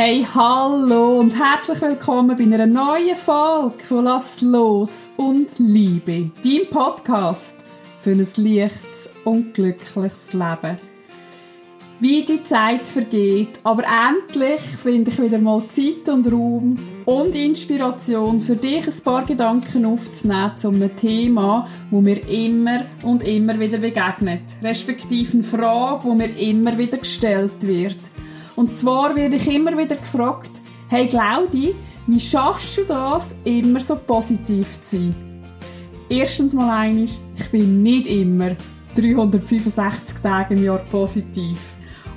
Hey, hallo und herzlich willkommen bei einer neuen Folge von Lass los und Liebe, dein Podcast für ein leichtes und glückliches Leben. Wie die Zeit vergeht, aber endlich finde ich wieder mal Zeit und Raum und Inspiration für dich ein paar Gedanken aufzunehmen zu einem Thema, wo mir immer und immer wieder begegnet, respektive eine Frage, wo mir immer wieder gestellt wird – und zwar werde ich immer wieder gefragt, hey Claudi, wie schaffst du das, immer so positiv zu sein? Erstens mal eines, ich bin nicht immer 365 Tage im Jahr positiv.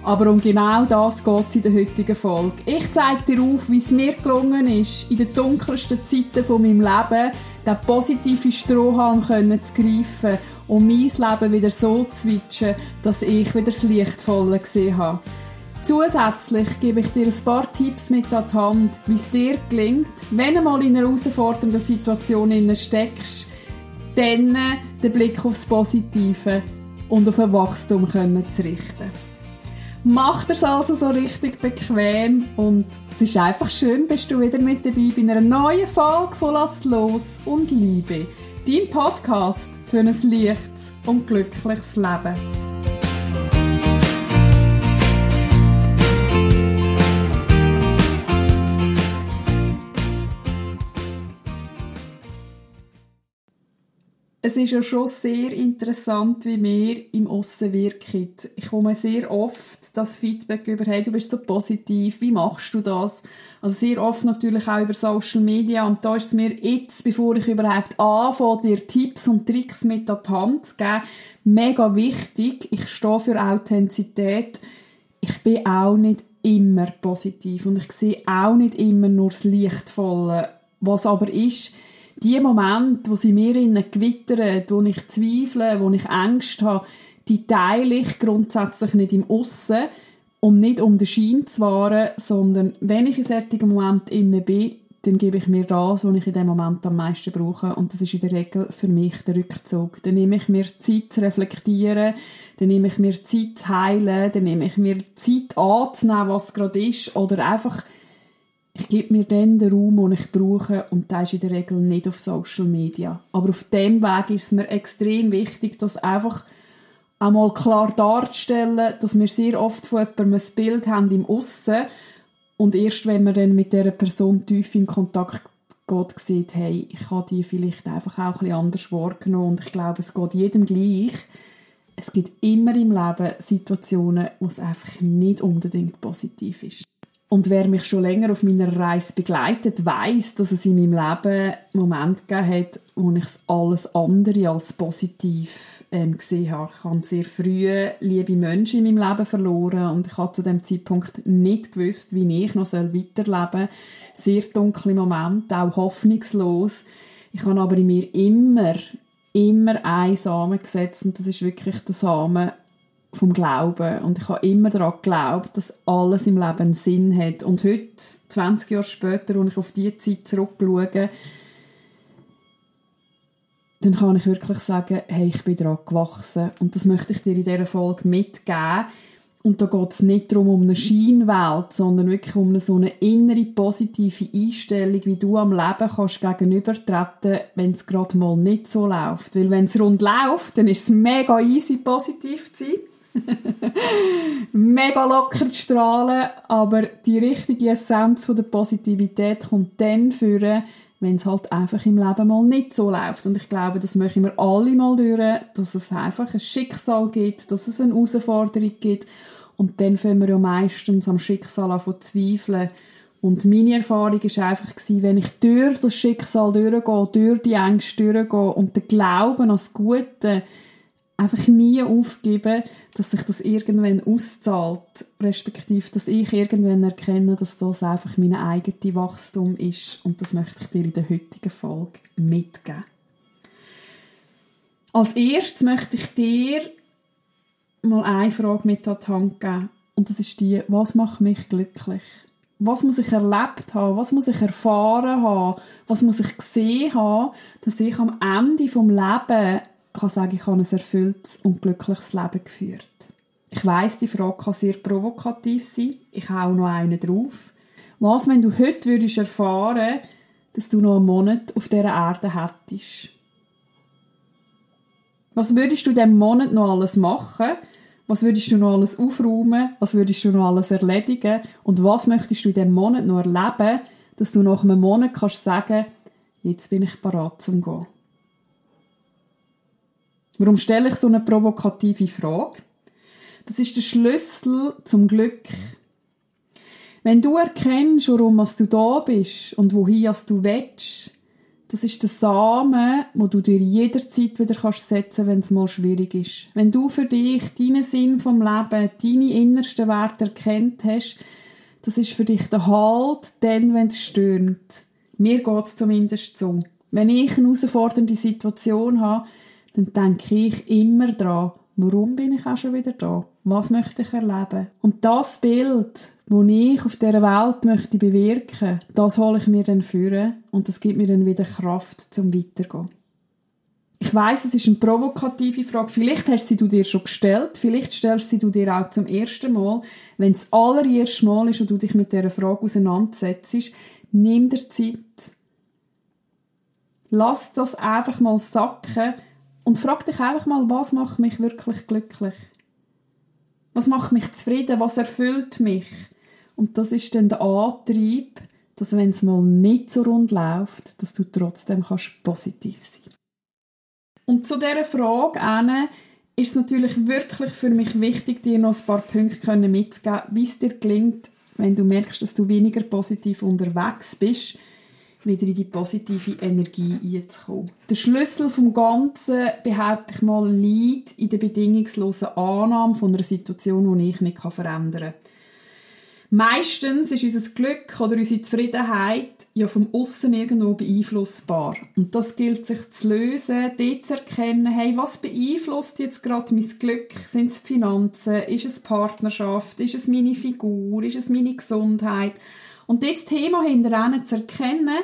Aber um genau das geht es in der heutigen Folge. Ich zeige dir auf, wie es mir gelungen ist, in den dunkelsten Zeiten von meinem Leben den positiven Strohhalm zu greifen und mein Leben wieder so zu switchen, dass ich wieder das Lichtvolle gesehen habe. Zusätzlich gebe ich dir ein paar Tipps mit an die Hand, wie es dir gelingt, wenn du mal in einer herausfordernden Situation steckst, dann den Blick aufs Positive und auf ein Wachstum zu richten. Mach es also so richtig bequem und es ist einfach schön, bist du wieder mit dabei bei einer neuen Folge von Lass los und Liebe, dein Podcast für ein leichtes und glückliches Leben. Es ist ja schon sehr interessant, wie wir im Aussen wirken. Ich komme sehr oft das Feedback über, hey, du bist so positiv, wie machst du das? Also sehr oft natürlich auch über Social Media und da ist es mir jetzt, bevor ich überhaupt anfange, dir Tipps und Tricks mit an die Hand zu geben, mega wichtig. Ich stehe für Authentizität. Ich bin auch nicht immer positiv und ich sehe auch nicht immer nur das Lichtvolle. Was aber ist, die Momente, wo sie mir in gewittern, wo ich zweifle, wo ich Angst habe, die teile ich grundsätzlich nicht im Aussen, um nicht um den Schein zu wahren, sondern wenn ich in solchen Moment inne bin, dann gebe ich mir das, was ich in dem Moment am meisten brauche. Und das ist in der Regel für mich der Rückzug. Dann nehme ich mir Zeit zu reflektieren, dann nehme ich mir Zeit zu heilen, dann nehme ich mir Zeit anzunehmen, was gerade ist, oder einfach ich gebe mir dann den Raum, den ich brauche und der ist in der Regel nicht auf Social Media. Aber auf dem Weg ist es mir extrem wichtig, das einfach einmal klar darzustellen, dass wir sehr oft von jemandem ein Bild haben im Aussen und erst wenn man dann mit dieser Person tief in Kontakt geht, sieht, hey, ich habe die vielleicht einfach auch ein anders wahrgenommen und ich glaube, es geht jedem gleich. Es gibt immer im Leben Situationen, wo es einfach nicht unbedingt positiv ist. Und wer mich schon länger auf meiner Reise begleitet, weiß, dass es in meinem Leben Momente gegeben hat, wo ich alles andere als positiv ähm, gesehen habe. Ich habe sehr früh liebe Menschen in meinem Leben verloren und ich habe zu dem Zeitpunkt nicht gewusst, wie ich noch weiterleben soll. Sehr dunkle Momente, auch hoffnungslos. Ich habe aber in mir immer, immer einen Samen gesetzt und das ist wirklich der Samen vom Glauben. Und ich habe immer daran geglaubt, dass alles im Leben Sinn hat. Und heute, 20 Jahre später, wenn ich auf diese Zeit zurückschaue, dann kann ich wirklich sagen, hey, ich bin daran gewachsen. Und das möchte ich dir in dieser Folge mitgeben. Und da geht es nicht darum, um eine Scheinwelt, sondern wirklich um eine, so eine innere positive Einstellung, wie du am Leben kannst gegenübertreten, wenn es gerade mal nicht so läuft. Weil wenn es rund läuft, dann ist es mega easy, positiv zu sein. mega locker zu strahlen, aber die richtige Essenz von der Positivität kommt dann führen, wenn es halt einfach im Leben mal nicht so läuft. Und ich glaube, das möchten wir alle mal durch, dass es einfach ein Schicksal gibt, dass es eine Herausforderung gibt. Und dann fangen wir ja meistens am Schicksal an zu zweifeln. Und meine Erfahrung war einfach, wenn ich durch das Schicksal durchgehe, durch die Ängste durchgehe und den Glauben an das Gute einfach nie aufgeben, dass sich das irgendwann auszahlt, respektive, dass ich irgendwann erkenne, dass das einfach mein eigenes Wachstum ist und das möchte ich dir in der heutigen Folge mitgeben. Als erstes möchte ich dir mal eine Frage mit an die Hand geben und das ist die, was macht mich glücklich? Was muss ich erlebt haben? Was muss ich erfahren haben? Was muss ich gesehen haben, dass ich am Ende vom Leben kann sagen, ich habe ein erfülltes und glückliches Leben geführt. Ich weiß, die Frage kann sehr provokativ sein. Ich hau noch einen drauf. Was, wenn du heute würdest erfahren, dass du noch einen Monat auf dieser Erde hättest? Was würdest du diesen Monat noch alles machen? Was würdest du noch alles aufräumen? Was würdest du noch alles erledigen? Und was möchtest du in diesem Monat noch erleben, dass du nach einem Monat kannst sagen, jetzt bin ich bereit zum Gehen? Warum stelle ich so eine provokative Frage? Das ist der Schlüssel zum Glück. Wenn du erkennst, warum du da bist und wohin du willst, das ist der Samen, wo du dir jederzeit wieder kannst setzen, wenn es mal schwierig ist. Wenn du für dich deinen Sinn vom Leben, deine innersten Werte erkennt hast, das ist für dich der Halt, dann, wenn es stürmt. Mir geht es zumindest so. Wenn ich eine herausfordernde Situation habe, dann denke ich immer dran, warum bin ich auch schon wieder da? Was möchte ich erleben? Und das Bild, wo ich auf dieser Welt möchte bewirken, das hole ich mir dann führen und das gibt mir dann wieder Kraft zum Weitergehen. Ich weiß, es ist eine provokative Frage. Vielleicht hast sie du dir schon gestellt, vielleicht stellst sie du dir auch zum ersten Mal. Wenn es das allererste Mal ist und du dich mit dieser Frage auseinandersetzt, nimm dir Zeit. Lass das einfach mal sacken und frag dich einfach mal, was macht mich wirklich glücklich? Was macht mich zufrieden? Was erfüllt mich? Und das ist dann der Antrieb, dass wenn es mal nicht so rund läuft, dass du trotzdem kannst positiv sein. Und zu dieser Frage ist es natürlich wirklich für mich wichtig, dir noch ein paar Punkte mitzugeben, wie es dir gelingt, wenn du merkst, dass du weniger positiv unterwegs bist, wieder in die positive Energie einzukommen. Der Schlüssel vom Ganzen, behaupte ich mal, liegt in der bedingungslosen Annahme von einer Situation, die ich nicht verändern kann. Meistens ist unser Glück oder unsere Zufriedenheit ja vom Aussen irgendwo beeinflussbar. Und das gilt sich zu lösen, dort zu erkennen, hey, was beeinflusst jetzt gerade mein Glück? Sind es Finanzen? Ist es Partnerschaft? Ist es meine Figur? Ist es meine Gesundheit? Und dort das Thema hinterher zu erkennen,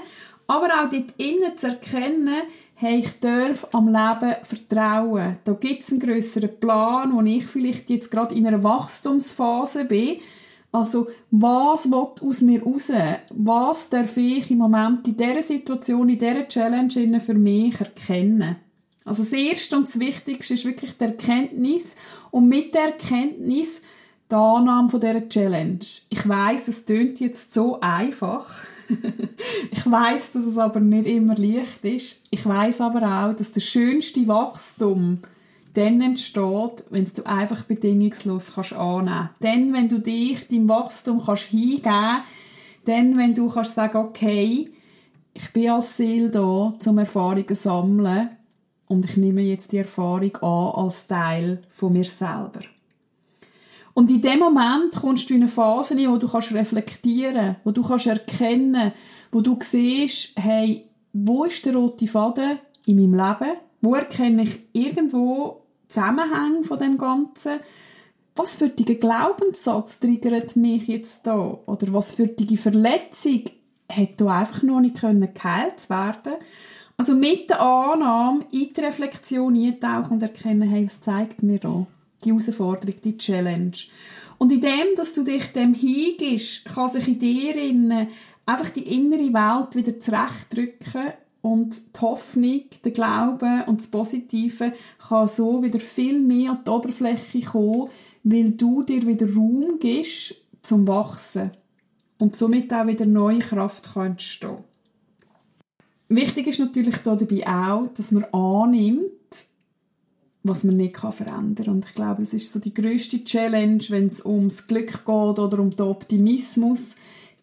aber auch dort innen zu erkennen, hey, ich darf am Leben vertrauen. Da gibt es einen grösseren Plan, wo ich vielleicht jetzt gerade in einer Wachstumsphase bin, also, was wird aus mir raus? Was darf ich im Moment in dieser Situation, in dieser Challenge für mich erkennen? Also, das Erste und das Wichtigste ist wirklich die Erkenntnis. Und mit der Erkenntnis die Annahme von dieser Challenge. Ich weiß, es tönt jetzt so einfach. ich weiß, dass es aber nicht immer leicht ist. Ich weiß aber auch, dass der schönste Wachstum dann entsteht, wenn du einfach bedingungslos kannst annehmen. Dann, wenn du dich deinem Wachstum kannst hingeben, dann, wenn du kannst sagen, okay, ich bin als Seele da, zum Erfahrungen sammeln und ich nehme jetzt die Erfahrung an als Teil von mir selber. Und in dem Moment kommst du in eine Phase rein, wo du kannst reflektieren, wo du kannst erkennen, wo du siehst, hey, wo ist der rote Faden in meinem Leben? Wo erkenne ich irgendwo Zusammenhang von dem Ganzen. Was für ein Glaubenssatz triggert mich jetzt da? Oder was für eine Verletzung hätte einfach noch nicht geheilt werden Also mit der Annahme in die Reflexion eintauchen und erkennen, hey, was zeigt mir da? Die Herausforderung, die Challenge. Und in dem, dass du dich dem hingibst, kann sich in dir einfach die innere Welt wieder zurechtdrücken und die Hoffnung, der Glaube und das Positive kann so wieder viel mehr an die Oberfläche kommen, weil du dir wieder Raum gibst zum Wachsen und somit auch wieder neue Kraft kann. Wichtig ist natürlich dabei auch, dass man annimmt, was man nicht verändern kann. Und ich glaube, das ist so die größte Challenge, wenn es ums Glück geht oder um den Optimismus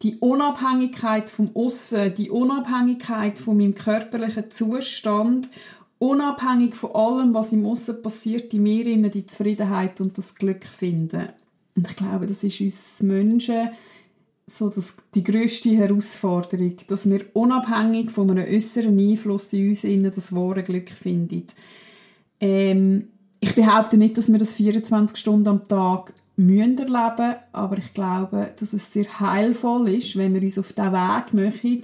die Unabhängigkeit vom Aussen, die Unabhängigkeit von meinem körperlichen Zustand, unabhängig von allem, was im Aussen passiert, in mir innen die Zufriedenheit und das Glück finden. Und ich glaube, das ist uns Menschen so das, die grösste Herausforderung, dass wir unabhängig von einem äußeren Einfluss in uns innen das wahre Glück finden. Ähm, ich behaupte nicht, dass wir das 24 Stunden am Tag müssen erleben, aber ich glaube, dass es sehr heilvoll ist, wenn wir uns auf diesen Weg machen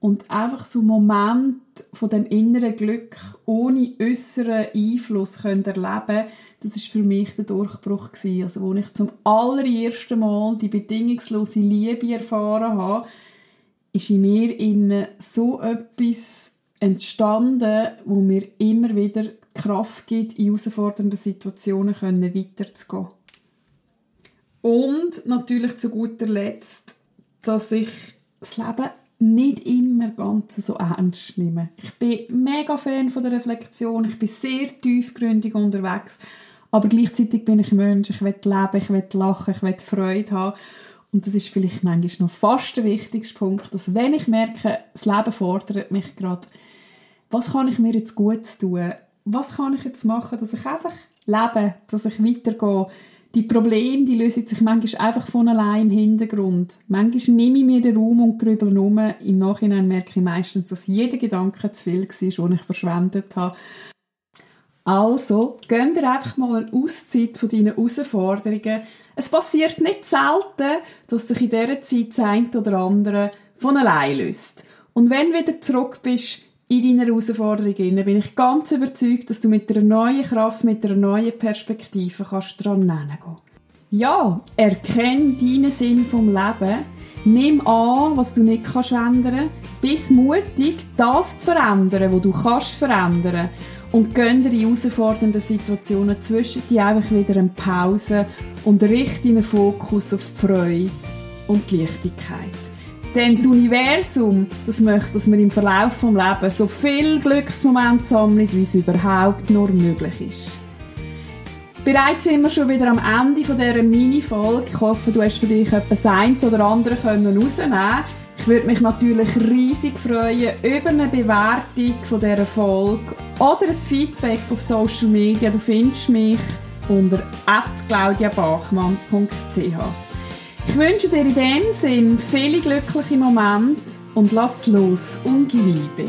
und einfach so Moment von dem inneren Glück ohne äußeren Einfluss können erleben das ist für mich der Durchbruch gewesen. Also, wo ich zum allerersten Mal die bedingungslose Liebe erfahren habe, ist in mir innen so etwas entstanden, wo mir immer wieder Kraft gibt, in herausfordernden Situationen können weiterzugehen. Und natürlich zu guter Letzt, dass ich das Leben nicht immer ganz so ernst nehme. Ich bin mega Fan von der Reflexion, ich bin sehr tiefgründig unterwegs, aber gleichzeitig bin ich Mensch, ich will leben, ich will lachen, ich will Freude haben. Und das ist vielleicht manchmal noch fast der wichtigste Punkt, dass wenn ich merke, das Leben fordert mich gerade, was kann ich mir jetzt gut tun? Was kann ich jetzt machen, dass ich einfach lebe, dass ich weitergehe? Die Probleme, die lösen sich manchmal einfach von allein im Hintergrund. Manchmal nehme ich mir den Raum und grübel um. Im Nachhinein merke ich meistens, dass jeder Gedanke zu viel war, den ich verschwendet habe. Also, gönn dir einfach mal eine Auszeit von deinen Herausforderungen. Es passiert nicht selten, dass sich in dieser Zeit das eine oder andere von allein löst. Und wenn du wieder zurück bist in deiner Herausforderung, bin ich ganz überzeugt, dass du mit einer neuen Kraft, mit einer neuen Perspektive kannst dran gehen. Ja, erkenne deinen Sinn vom Leben. Nimm an, was du nicht kannst ändern. Bist mutig, das zu verändern, was du kannst verändern und gönn dir in herausfordernden Situationen zwischen dir einfach wieder eine Pause und richte deinen Fokus auf die Freude und die Leichtigkeit. Denn das Universum, das möchte, dass wir im Verlauf des Lebens so viel Glücksmomente sammeln, wie es überhaupt nur möglich ist. Bereits sind wir schon wieder am Ende dieser Mini-Folge. Ich hoffe, du hast für dich etwas ein oder andere können ich würde mich natürlich riesig freuen über eine Bewertung dieser Folge oder ein Feedback auf Social Media. Du findest mich unter claudiabachmann.ch. Ich wünsche dir in dem Sinn viele glückliche Momente und lass los und Liebe.